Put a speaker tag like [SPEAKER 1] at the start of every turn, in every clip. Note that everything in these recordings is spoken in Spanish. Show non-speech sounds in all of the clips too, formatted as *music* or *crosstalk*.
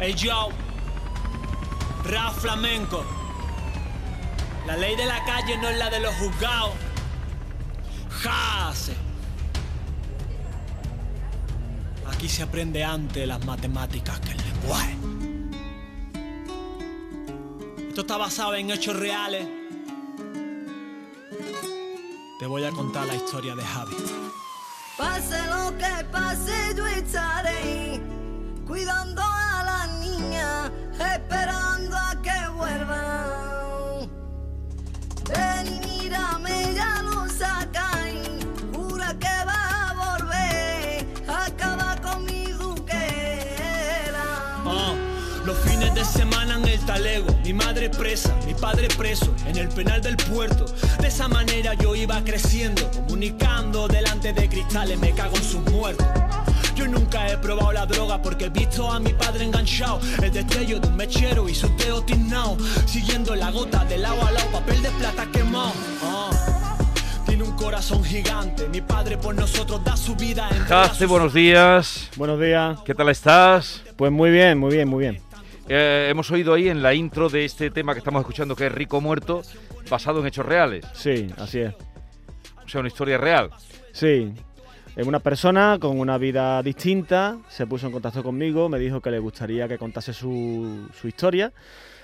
[SPEAKER 1] Hey yo, rap flamenco. La ley de la calle no es la de los juzgados. Jase. Aquí se aprende antes las matemáticas que el lenguaje. Esto está basado en hechos reales. Te voy a contar la historia de Javi.
[SPEAKER 2] Pase lo que pase, yo estaré cuidando
[SPEAKER 1] madre presa, mi padre preso, en el penal del puerto. De esa manera yo iba creciendo, comunicando delante de cristales, me cago en sus muertos. Yo nunca he probado la droga porque he visto a mi padre enganchado, el destello de un mechero y su dedo tiznao, siguiendo la gota de lado a lado, papel de plata quemado. Ah, tiene un corazón gigante, mi padre por nosotros da su vida.
[SPEAKER 3] Jace,
[SPEAKER 1] sus-
[SPEAKER 3] buenos días.
[SPEAKER 4] Buenos días.
[SPEAKER 3] ¿Qué tal estás?
[SPEAKER 4] Pues muy bien, muy bien, muy bien.
[SPEAKER 3] Eh, hemos oído ahí en la intro de este tema que estamos escuchando, que es Rico Muerto, basado en hechos reales.
[SPEAKER 4] Sí, así es.
[SPEAKER 3] O sea, una historia real.
[SPEAKER 4] Sí. Es una persona con una vida distinta, se puso en contacto conmigo, me dijo que le gustaría que contase su, su historia,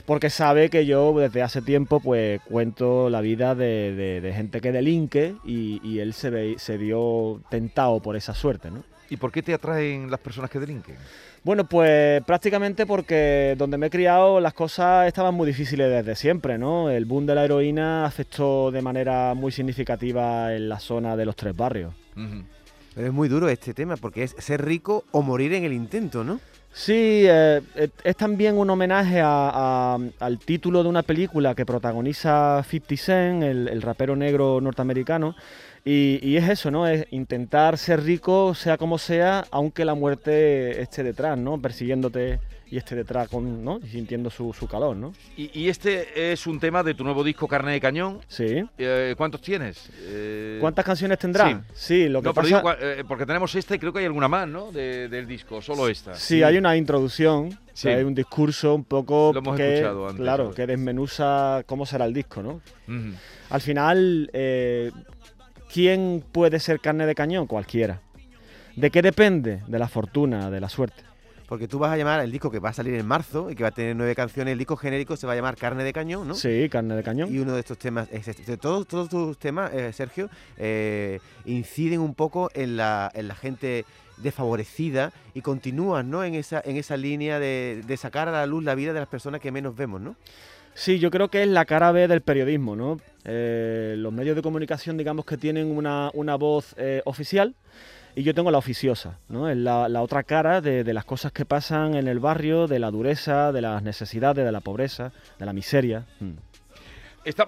[SPEAKER 4] porque sabe que yo desde hace tiempo pues cuento la vida de, de- de gente que delinque y, y él se, ve- se vio tentado por esa suerte, ¿no?
[SPEAKER 3] ¿Y por qué te atraen las personas que delinquen?
[SPEAKER 4] Bueno, pues prácticamente porque donde me he criado las cosas estaban muy difíciles desde siempre, ¿no? El boom de la heroína afectó de manera muy significativa en la zona de los tres barrios.
[SPEAKER 5] Pero es muy duro este tema porque es ser rico o morir en el intento, ¿no?
[SPEAKER 4] Sí, eh, eh, es también un homenaje a- a- al título de una película que protagoniza 50 Cent, el, el rapero negro norteamericano, y, y es eso, ¿no? Es intentar ser rico, sea como sea, aunque la muerte esté detrás, ¿no? Persiguiéndote y esté detrás, con, ¿no? Y sintiendo su, su calor, ¿no?
[SPEAKER 3] Y, y este es un tema de tu nuevo disco Carne de Cañón.
[SPEAKER 4] Sí.
[SPEAKER 3] Eh, ¿Cuántos tienes? Eh,
[SPEAKER 4] ¿Cuántas canciones tendrá? Sí, lo que
[SPEAKER 3] no,
[SPEAKER 4] pasa...
[SPEAKER 3] digo, eh, porque tenemos esta y creo que hay alguna más, ¿no? De- del disco, solo esta.
[SPEAKER 4] Sí, hay una introducción, o sea,
[SPEAKER 3] Sí.
[SPEAKER 4] hay un discurso un poco
[SPEAKER 3] Lo hemos
[SPEAKER 4] que,
[SPEAKER 3] escuchado antes,
[SPEAKER 4] claro, que desmenuza cómo será el disco, ¿no? Al final, ¿quién puede ser carne de cañón? Cualquiera. ¿De qué depende? De la fortuna, de la suerte.
[SPEAKER 5] Porque tú vas a llamar el disco que va a salir en marzo y que va a tener nueve canciones, el disco genérico se va a llamar Carne de Cañón, ¿no?
[SPEAKER 4] Sí, carne de cañón.
[SPEAKER 5] Y uno de estos temas, es este. De todos, todos tus temas, eh, Sergio, eh, inciden un poco en la, en la gente desfavorecida y continúan ¿no? en, esa, en esa línea de, de sacar a la luz la vida de las personas que menos vemos, ¿no?
[SPEAKER 4] Sí, yo creo que es la cara B del periodismo, ¿no? Eh, los medios de comunicación, digamos que tienen una, una voz eh, oficial y yo tengo la oficiosa, ¿no? Es la, la otra cara de, de las cosas que pasan en el barrio, de la dureza, de las necesidades, de la pobreza, de la miseria. Mm.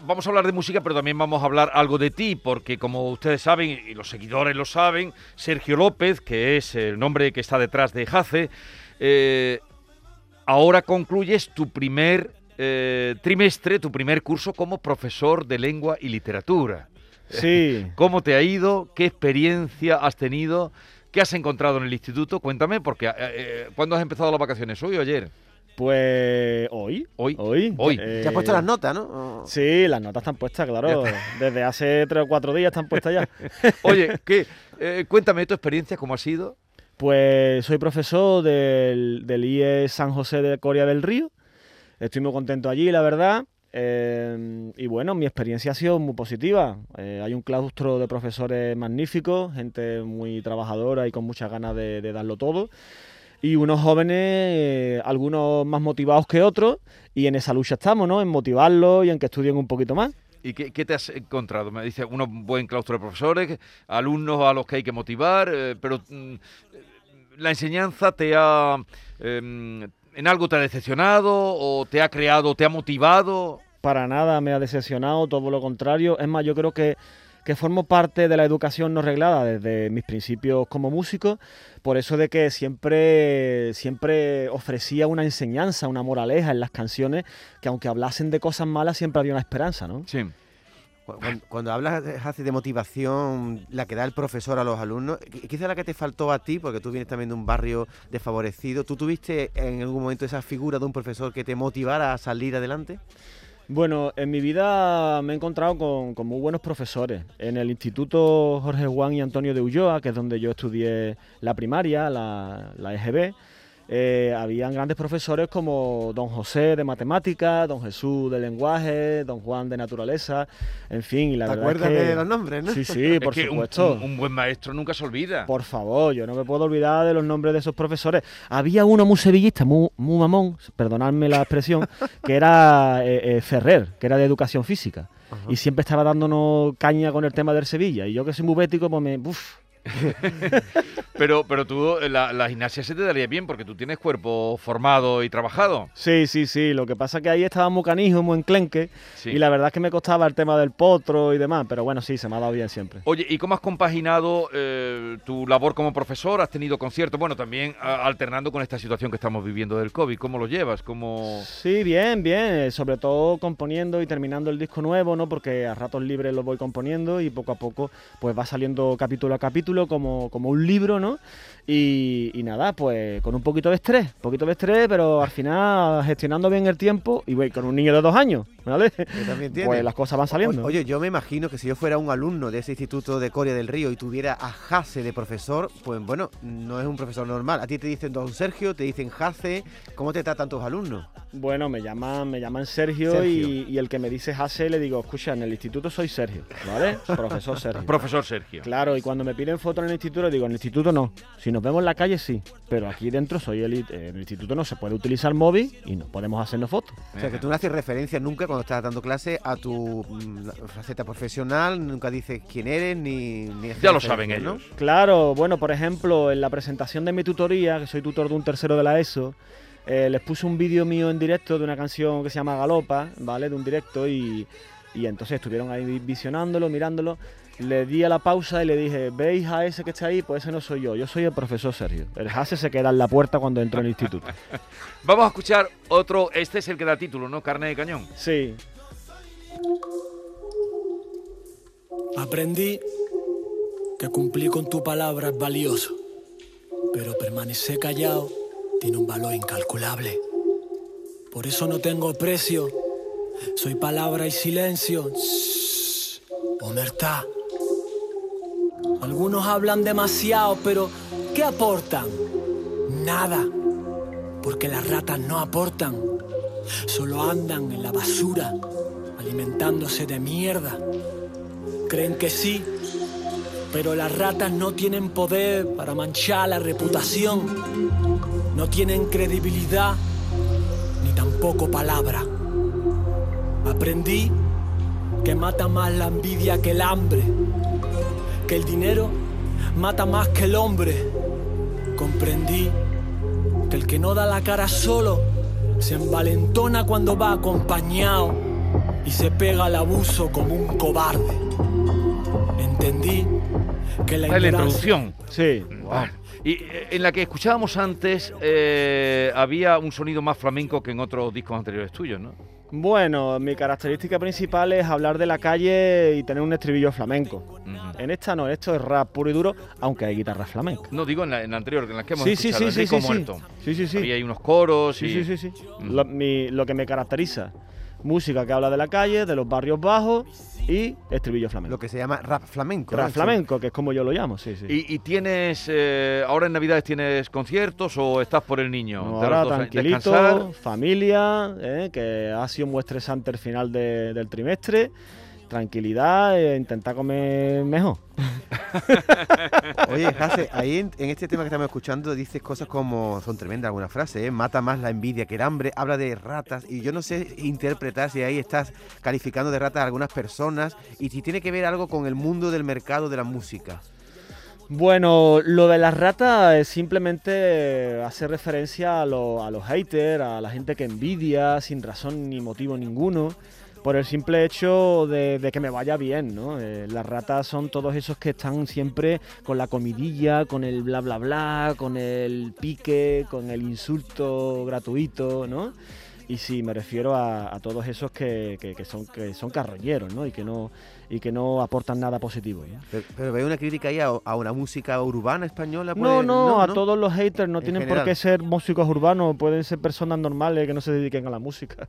[SPEAKER 3] Vamos a hablar de música, pero también vamos a hablar algo de ti, porque como ustedes saben, y los seguidores lo saben, Sergio López, que es el nombre que está detrás de Jace, eh, ahora concluyes tu primer eh, trimestre, tu primer curso como profesor de lengua y literatura.
[SPEAKER 4] Sí, *laughs*
[SPEAKER 3] ¿Cómo te ha ido? ¿Qué experiencia has tenido? ¿Qué has encontrado en el instituto? Cuéntame, porque eh, eh, ¿cuándo has empezado las vacaciones? ¿Hoy o ayer?
[SPEAKER 4] pues hoy.
[SPEAKER 3] Hoy.
[SPEAKER 4] Hoy.
[SPEAKER 3] Hoy.
[SPEAKER 4] eh,
[SPEAKER 5] Ya has puesto las notas, ¿no?
[SPEAKER 4] Sí, las notas están puestas, claro. *laughs* Desde hace tres o cuatro días están puestas ya. *laughs*
[SPEAKER 3] Oye, ¿qué? Eh, cuéntame tu experiencia, ¿cómo ha sido?
[SPEAKER 4] Pues soy profesor del, del IE San José de Coria del Río. Estoy muy contento allí, la verdad. Eh, y bueno, mi experiencia ha sido muy positiva. Eh, hay un claustro de profesores magníficos, gente muy trabajadora y con muchas ganas de, darlo todo. Y unos jóvenes, eh, algunos más motivados que otros, y en esa lucha estamos, ¿no? En motivarlos y en que estudien un poquito más.
[SPEAKER 3] ¿Y qué, te has encontrado? Me dice, un buen claustro de profesores, alumnos a los que hay que motivar, pero mm, la enseñanza te ha... em, ¿En algo te ha decepcionado o te ha creado, te ha motivado?
[SPEAKER 4] para nada me ha decepcionado, todo lo contrario. Es más, yo creo que, que formo parte de la educación no reglada desde mis principios como músico, por eso de que siempre, siempre ofrecía una enseñanza, una moraleja en las canciones, que aunque hablasen de cosas malas, siempre había una esperanza, ¿no?
[SPEAKER 3] Sí.
[SPEAKER 5] Cu- Cuando, cuando hablas Hace, de motivación, la que da el profesor a los alumnos, qui- quizá la que te faltó a ti, porque tú vienes también de un barrio desfavorecido, ¿tú tuviste en algún momento esa figura de un profesor que te motivara a salir adelante?
[SPEAKER 4] Bueno, en mi vida me he encontrado con, con muy buenos profesores. En el Instituto Jorge Juan y Antonio de Ulloa, que es donde yo estudié la primaria, la, la EGB, eh, habían grandes profesores como don José de matemáticas, don Jesús de lenguaje, don Juan de naturaleza, en fin, y la
[SPEAKER 5] ¿Te
[SPEAKER 4] verdad
[SPEAKER 5] acuerdas
[SPEAKER 4] es que...
[SPEAKER 5] de los nombres, no?
[SPEAKER 4] Sí, sí,
[SPEAKER 3] Es
[SPEAKER 4] por
[SPEAKER 3] que un-
[SPEAKER 4] supuesto.
[SPEAKER 3] Un, un buen maestro nunca se olvida.
[SPEAKER 4] Por favor, yo no me puedo olvidar de los nombres de esos profesores. Había uno muy sevillista, muy, muy mamón, perdonadme la expresión, *laughs* que era eh, eh, Ferrer, que era de educación física. Y siempre estaba dándonos caña con el tema del Sevilla. Y yo que soy muy bético, pues me... uf. *laughs*
[SPEAKER 3] Pero, pero tú, eh, la, la gimnasia se te daría bien porque tú tienes cuerpo formado y trabajado.
[SPEAKER 4] Sí, sí, sí. Lo que pasa es que ahí estaba muy canijo, muy enclenque.
[SPEAKER 3] Sí.
[SPEAKER 4] Y la verdad es que me costaba el tema del potro y demás. Pero bueno, sí, se me ha dado bien siempre.
[SPEAKER 3] Oye, ¿y cómo has compaginado eh, tu labor como profesor? ¿Has tenido conciertos? Bueno, también a- alternando con esta situación que estamos viviendo del COVID. ¿Cómo lo llevas? ¿Cómo...
[SPEAKER 4] Sí, bien, bien. eh, Sobre todo componiendo y terminando el disco nuevo, ¿no? Porque a ratos libres lo voy componiendo y poco a poco pues va saliendo capítulo a capítulo como, como un libro, ¿no? Y, y nada, pues con un poquito de estrés, poquito de estrés, pero al final gestionando bien el tiempo y güey, con un niño de dos años, ¿vale?
[SPEAKER 5] Que también tiene.
[SPEAKER 4] Pues las cosas van saliendo.
[SPEAKER 5] O- Oye, yo me imagino que si yo fuera un alumno de ese instituto de Coria del Río y tuviera a Jase de profesor, pues bueno, no es un profesor normal. A ti te dicen don Sergio, te dicen Jase, ¿cómo te tratan tus alumnos?
[SPEAKER 4] Bueno, me llaman, me llaman Sergio,
[SPEAKER 5] Sergio.
[SPEAKER 4] Y, y el que me dice Jase le digo, escucha, en el instituto soy Sergio, ¿vale? *laughs* Profesor Sergio.
[SPEAKER 3] Profesor Sergio.
[SPEAKER 4] Claro, y cuando me piden fotos en el instituto, digo, en el instituto no. Si nos vemos en la calle, sí. Pero aquí dentro soy el, en el instituto no se puede utilizar móvil y no podemos hacernos fotos.
[SPEAKER 5] O sea, que tú no haces referencia nunca cuando estás dando clase a tu mm, faceta profesional, nunca dices quién eres ni...
[SPEAKER 3] Ya lo saben
[SPEAKER 5] ¿no?
[SPEAKER 3] ellos.
[SPEAKER 4] Claro, bueno, por ejemplo, en la presentación de mi tutoría, que soy tutor de un tercero de la ESO, eh, les puse un vídeo mío en directo de una canción que se llama Galopa, ¿vale? De un directo y, y entonces estuvieron ahí visionándolo, mirándolo. Le di a la pausa y le dije, ¿veis a ese que está ahí? Pues ese no soy yo, yo soy el profesor Sergio. El Jase se queda en la puerta cuando entro en el instituto. *laughs*
[SPEAKER 3] Vamos a escuchar otro. Este es el que da título, ¿no? Carne de cañón.
[SPEAKER 4] Sí,
[SPEAKER 1] Aprendí que cumplir con tu palabra es valioso, pero permanecer callado tiene un valor incalculable. Por eso no tengo precio, soy palabra y silencio. Shh. Algunos hablan demasiado, pero ¿qué aportan? Nada, porque las ratas no aportan, solo andan en la basura, alimentándose de mierda. Creen que sí, pero las ratas no tienen poder para manchar la reputación. No tienen credibilidad ni tampoco palabra. Aprendí que mata más la envidia que el hambre, que el dinero mata más que el hombre. Comprendí que el que no da la cara solo se envalentona cuando va acompañado y se pega al abuso como un cobarde. Entendí que la
[SPEAKER 3] la introducción.
[SPEAKER 4] sí.
[SPEAKER 3] Y eh, en la que escuchábamos antes eh, había un sonido más flamenco que en otros discos anteriores tuyos, ¿no?
[SPEAKER 4] Bueno, mi característica principal es hablar de la calle y tener un estribillo flamenco. En esta no, esto es rap puro y duro, aunque hay guitarra flamenca.
[SPEAKER 3] No, digo en la, en la anterior, en la que hemos
[SPEAKER 4] Sí, sí,
[SPEAKER 3] escuchado,
[SPEAKER 4] sí, sí, sí, sí.
[SPEAKER 3] Muerto.
[SPEAKER 4] Sí, sí, sí.
[SPEAKER 3] Había ahí unos coros
[SPEAKER 4] Sí,
[SPEAKER 3] y...
[SPEAKER 4] sí, sí, sí.
[SPEAKER 3] Mm.
[SPEAKER 4] Lo, mi- lo que me caracteriza, música que habla de la calle, de los barrios bajos y estribillo flamenco.
[SPEAKER 5] Lo que se llama rap flamenco. ¿no?
[SPEAKER 4] Rap flamenco, que es como yo lo llamo, sí, sí.
[SPEAKER 3] ¿Y, y tienes, eh, ahora en Navidades tienes conciertos o estás por el niño?
[SPEAKER 4] No, ahora
[SPEAKER 3] dos,
[SPEAKER 4] tranquilito,
[SPEAKER 3] descansar.
[SPEAKER 4] familia, eh, que ha sido muy estresante el final de- del trimestre. Tranquilidad e intentar comer mejor. *laughs*
[SPEAKER 5] Oye, Jase, ahí en, en este tema que estamos escuchando dices cosas como, son tremendas algunas frases, ¿eh? mata más la envidia que el hambre, habla de ratas y yo no sé interpretar si ahí estás calificando de ratas a algunas personas y si tiene que ver algo con el mundo del mercado de la música.
[SPEAKER 4] Bueno, lo de las ratas es simplemente hace referencia a, lo- a los haters, a la gente que envidia sin razón ni motivo ninguno, por el simple hecho de, que me vaya bien, ¿no? Eh, las ratas son todos esos que están siempre con la comidilla, con el bla bla bla, con el pique, con el insulto gratuito, ¿no? Y sí, me refiero a, todos esos que, son, que son carroñeros. Y que no, y que no aportan nada positivo. ¿eh?
[SPEAKER 5] Pero, pero veo una crítica ahí a, a una música urbana española.
[SPEAKER 4] No,
[SPEAKER 5] pues,
[SPEAKER 4] no, a todos los haters no
[SPEAKER 5] En
[SPEAKER 4] tienen
[SPEAKER 5] general.
[SPEAKER 4] por qué ser músicos urbanos, pueden ser personas normales que no se dediquen a la música.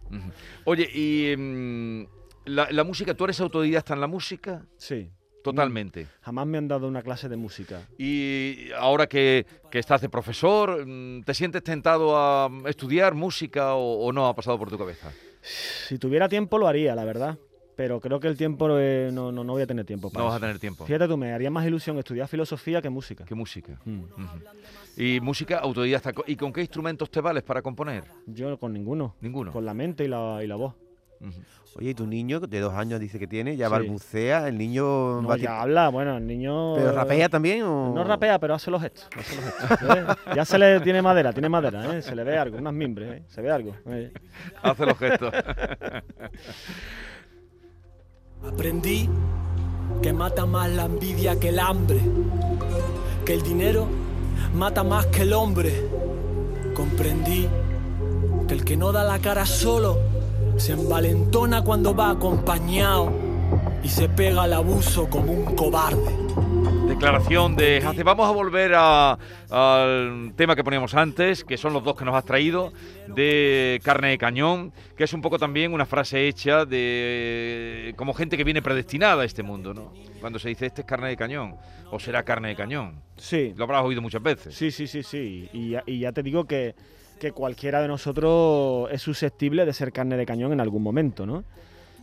[SPEAKER 3] Oye, y mm, la, la música, ¿tú eres autodidacta en la música?
[SPEAKER 4] Sí,
[SPEAKER 3] Totalmente.
[SPEAKER 4] jamás me han dado una clase de música.
[SPEAKER 3] Y ahora que, que estás de profesor, mm, ¿te sientes tentado a estudiar música o, o no ha pasado por tu cabeza?
[SPEAKER 4] Si tuviera tiempo lo haría, la verdad. Pero creo que el tiempo eh, no, no, no voy a tener tiempo para
[SPEAKER 3] No vas a tener tiempo.
[SPEAKER 4] Fíjate tú, me haría más ilusión estudiar filosofía que música.
[SPEAKER 3] ¿Qué música?
[SPEAKER 4] Mm.
[SPEAKER 3] Y música autodidacta. ¿Y con qué instrumentos te vales para componer?
[SPEAKER 4] Yo con ninguno.
[SPEAKER 3] Ninguno.
[SPEAKER 4] Con la mente y la, y la voz.
[SPEAKER 5] Oye, y tu niño de dos años dice que tiene, ya
[SPEAKER 4] Sí.
[SPEAKER 5] balbucea, el niño...
[SPEAKER 4] No, ya habla, bueno, el niño...
[SPEAKER 5] ¿Pero rapea también o...?
[SPEAKER 4] No rapea, pero hace los gestos. hace los gestos, ¿eh? Ya se le tiene madera, tiene madera, ¿eh? Se le ve algo, unas mimbres, ¿eh? Se ve algo. ¿eh?
[SPEAKER 3] Hace los gestos. *laughs*
[SPEAKER 1] Aprendí que mata más la envidia que el hambre, que el dinero mata más que el hombre. Comprendí que el que no da la cara solo se envalentona cuando va acompañado y se pega al abuso como un cobarde.
[SPEAKER 3] Declaración de Hace. Vamos a volver a- al tema que poníamos antes, que son los dos que nos has traído, de carne de cañón, que es un poco también una frase hecha de como gente que viene predestinada a este mundo, ¿no? Cuando se dice este es carne de cañón, o será carne de cañón.
[SPEAKER 4] Sí,
[SPEAKER 3] Lo habrás oído muchas veces.
[SPEAKER 4] sí, sí, sí, sí. Y ya, y ya te digo que, que cualquiera de nosotros es susceptible de ser carne de cañón en algún momento, ¿no?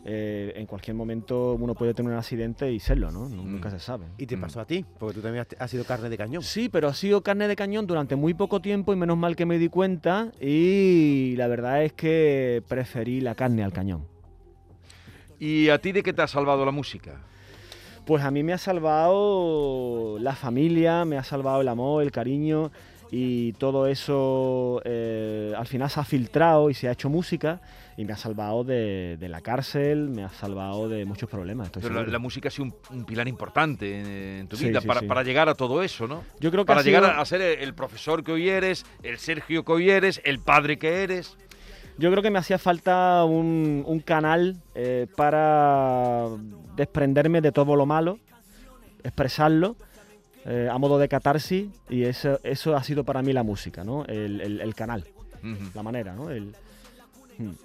[SPEAKER 4] Eh, en cualquier momento uno puede tener un accidente y serlo, ¿no? Nu- Nunca
[SPEAKER 3] Mm.
[SPEAKER 4] se sabe.
[SPEAKER 5] Y te
[SPEAKER 3] Mm.
[SPEAKER 5] pasó a ti, porque tú también has, has sido carne de cañón.
[SPEAKER 4] Sí, pero ha sido carne de cañón durante muy poco tiempo y menos mal que me di cuenta y la verdad es que preferí la carne al cañón.
[SPEAKER 3] ¿Y a ti de qué te ha salvado la música?
[SPEAKER 4] Pues a mí me ha salvado la familia, me ha salvado el amor, el cariño y todo eso eh, al final se ha filtrado y se ha hecho música y me ha salvado de, de la cárcel, me ha salvado de muchos problemas. estoy
[SPEAKER 3] Pero la, música ha sido un, un pilar importante en, en tu
[SPEAKER 4] Sí,
[SPEAKER 3] vida
[SPEAKER 4] sí,
[SPEAKER 3] para,
[SPEAKER 4] sí.
[SPEAKER 3] para llegar a todo eso, ¿no?
[SPEAKER 4] Yo creo que
[SPEAKER 3] Para llegar
[SPEAKER 4] sido-
[SPEAKER 3] a, ser el, el profesor que hoy eres, el Sergio que hoy eres, el padre que eres.
[SPEAKER 4] Yo creo que me hacía falta un, un canal eh, para desprenderme de todo lo malo, expresarlo eh, a modo de catarsis y eso, eso ha sido para mí la música, ¿no? El, el- el canal, la manera, ¿no? El-.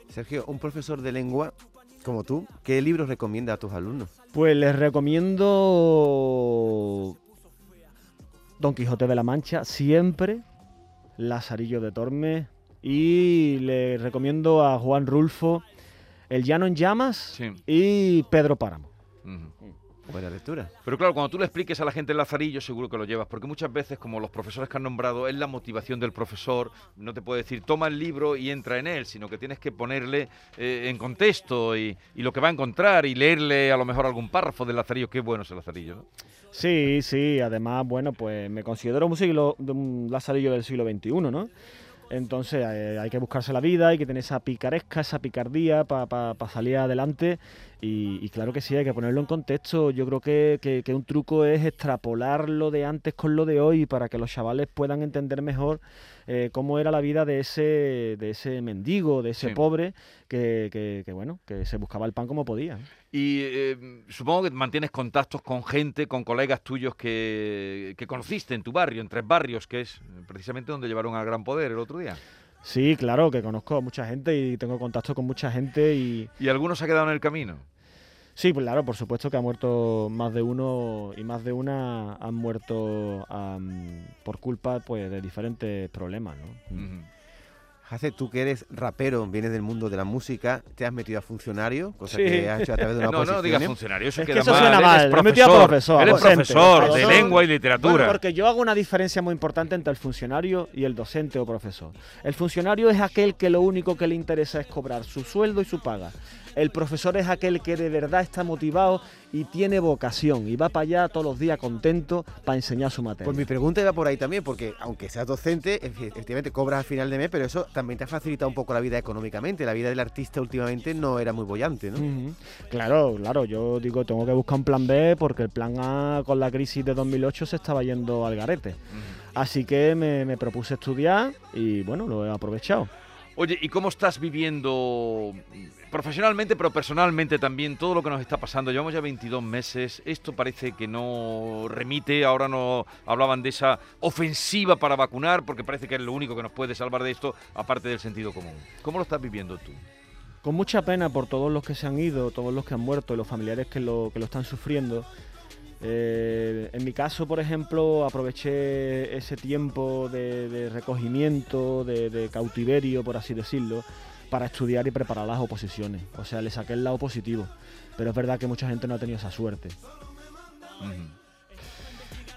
[SPEAKER 5] Sergio, un profesor de lengua como tú, ¿qué libros recomienda a tus alumnos?
[SPEAKER 4] Pues les recomiendo Don Quijote de la Mancha, siempre, Lazarillo de Tormes y les recomiendo a Juan Rulfo El Llano en Llamas
[SPEAKER 3] Sí.
[SPEAKER 4] y Pedro Páramo.
[SPEAKER 5] Buena lectura.
[SPEAKER 3] Pero claro, cuando tú le expliques a la gente el lazarillo, seguro que lo llevas, porque muchas veces, como los profesores que han nombrado, es la motivación del profesor, no te puede decir, toma el libro y entra en él, sino que tienes que ponerle eh, en contexto y, y lo que va a encontrar y leerle a lo mejor algún párrafo del lazarillo, qué bueno es el lazarillo, ¿no?
[SPEAKER 4] Sí, sí, además, bueno, pues me considero un siglo, un lazarillo del siglo XXI, ¿no? Entonces eh, hay que buscarse la vida, hay que tener esa picaresca, esa picardía para salir adelante y, y claro que sí, hay que ponerlo en contexto. Yo creo que, que- que un truco es extrapolar lo de antes con lo de hoy para que los chavales puedan entender mejor eh, cómo era la vida de ese, de ese mendigo, de ese
[SPEAKER 3] Sí.
[SPEAKER 4] pobre que, que- que, bueno, que se buscaba el pan como podía.
[SPEAKER 3] Y eh, supongo que mantienes contactos con gente, con colegas tuyos que, que conociste en tu barrio, en Tres Barrios, que es precisamente donde llevaron al gran poder el otro día.
[SPEAKER 4] Sí, claro, que conozco a mucha gente y tengo contacto con mucha gente y
[SPEAKER 3] Y algunos se ha quedado en el camino.
[SPEAKER 4] sí, pues claro, por supuesto que ha muerto más de uno y más de una han muerto am, por culpa pues de diferentes problemas, ¿no?
[SPEAKER 5] Hace, tú que eres rapero, vienes del mundo de la música, te has metido a funcionario, cosa
[SPEAKER 4] Sí.
[SPEAKER 5] que has hecho a través de una *laughs*
[SPEAKER 3] No, no digas
[SPEAKER 5] oposición.
[SPEAKER 3] funcionario, eso
[SPEAKER 4] Es que
[SPEAKER 3] queda
[SPEAKER 4] eso
[SPEAKER 3] mal.
[SPEAKER 4] suena
[SPEAKER 3] Eres
[SPEAKER 4] mal, me he metido a
[SPEAKER 3] profesor,
[SPEAKER 4] profesor,
[SPEAKER 3] Eres
[SPEAKER 4] docente.
[SPEAKER 3] profesor de
[SPEAKER 4] Profesor.
[SPEAKER 3] lengua y literatura.
[SPEAKER 4] Bueno, porque yo hago una diferencia muy importante entre el funcionario y el docente o profesor. El funcionario es aquel que lo único que le interesa es cobrar su sueldo y su paga. El profesor es aquel que de verdad está motivado y tiene vocación y va para allá todos los días contento para enseñar su materia.
[SPEAKER 5] Pues mi pregunta iba por ahí también, porque aunque seas docente, efe- efectivamente cobras al final de mes, pero eso también te ha facilitado un poco la vida económicamente. La vida del artista últimamente no era muy bollante, ¿no?
[SPEAKER 4] Claro, claro, yo digo, tengo que buscar un plan B porque el plan A con la crisis de 2008 se estaba yendo al garete. Así que me, me propuse estudiar y bueno, lo he aprovechado.
[SPEAKER 3] Oye, ¿y cómo estás viviendo profesionalmente, pero personalmente también todo lo que nos está pasando? Llevamos ya 22 meses, esto parece que no remite, ahora no hablaban de esa ofensiva para vacunar, porque parece que es lo único que nos puede salvar de esto, aparte del sentido común. ¿Cómo lo estás viviendo tú?
[SPEAKER 4] Con mucha pena por todos los que se han ido, todos los que han muerto y los familiares que lo, que lo están sufriendo. Eh, en mi caso, por ejemplo, aproveché ese tiempo de, recogimiento, de, cautiverio, por así decirlo, para estudiar y preparar las oposiciones. O sea, le saqué el lado positivo. Pero es verdad que mucha gente no ha tenido esa suerte.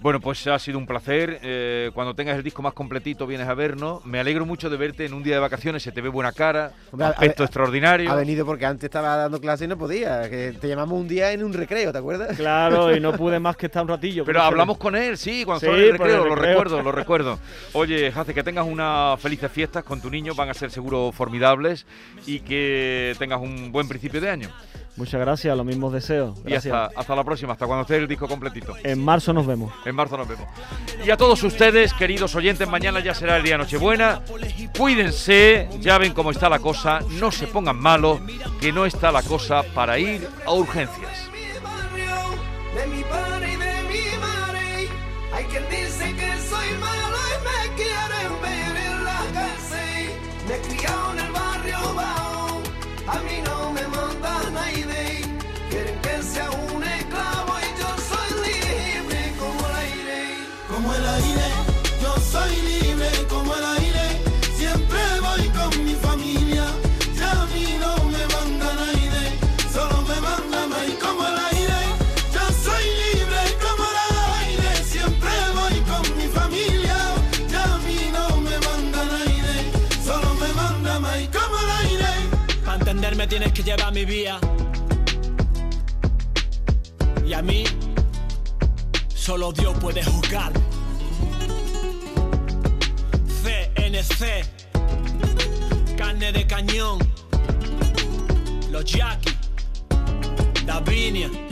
[SPEAKER 3] Bueno, pues ha sido un placer. Eh, cuando tengas el disco más completito vienes a vernos. Me alegro mucho de verte en un día de vacaciones. Se te ve buena cara, un aspecto extraordinario.
[SPEAKER 5] Ha venido porque antes estaba dando clase y no podía. Que te llamamos un día en un recreo, ¿te acuerdas?
[SPEAKER 4] Claro, y no pude *laughs* más que estar un ratillo.
[SPEAKER 3] Pero hablamos con él, sí, cuando estaba en el recreo, lo recuerdo, lo recuerdo. Oye, Jace, que tengas unas felices fiestas con tu niño, van a ser seguro formidables y que tengas un buen principio de año.
[SPEAKER 4] Muchas gracias, los mismos deseos.
[SPEAKER 3] Y hasta, hasta la próxima, hasta cuando esté el disco completito.
[SPEAKER 4] En marzo nos vemos.
[SPEAKER 3] En marzo nos vemos. Y a todos ustedes, queridos oyentes, mañana ya será el día Nochebuena. Cuídense, ya ven cómo está la cosa, no se pongan malos, que no está la cosa para ir a urgencias.
[SPEAKER 1] Que llevar mi vía. Y a mí, solo Dios puede juzgar. CNC, carne de cañón, los Jackie, Davinia.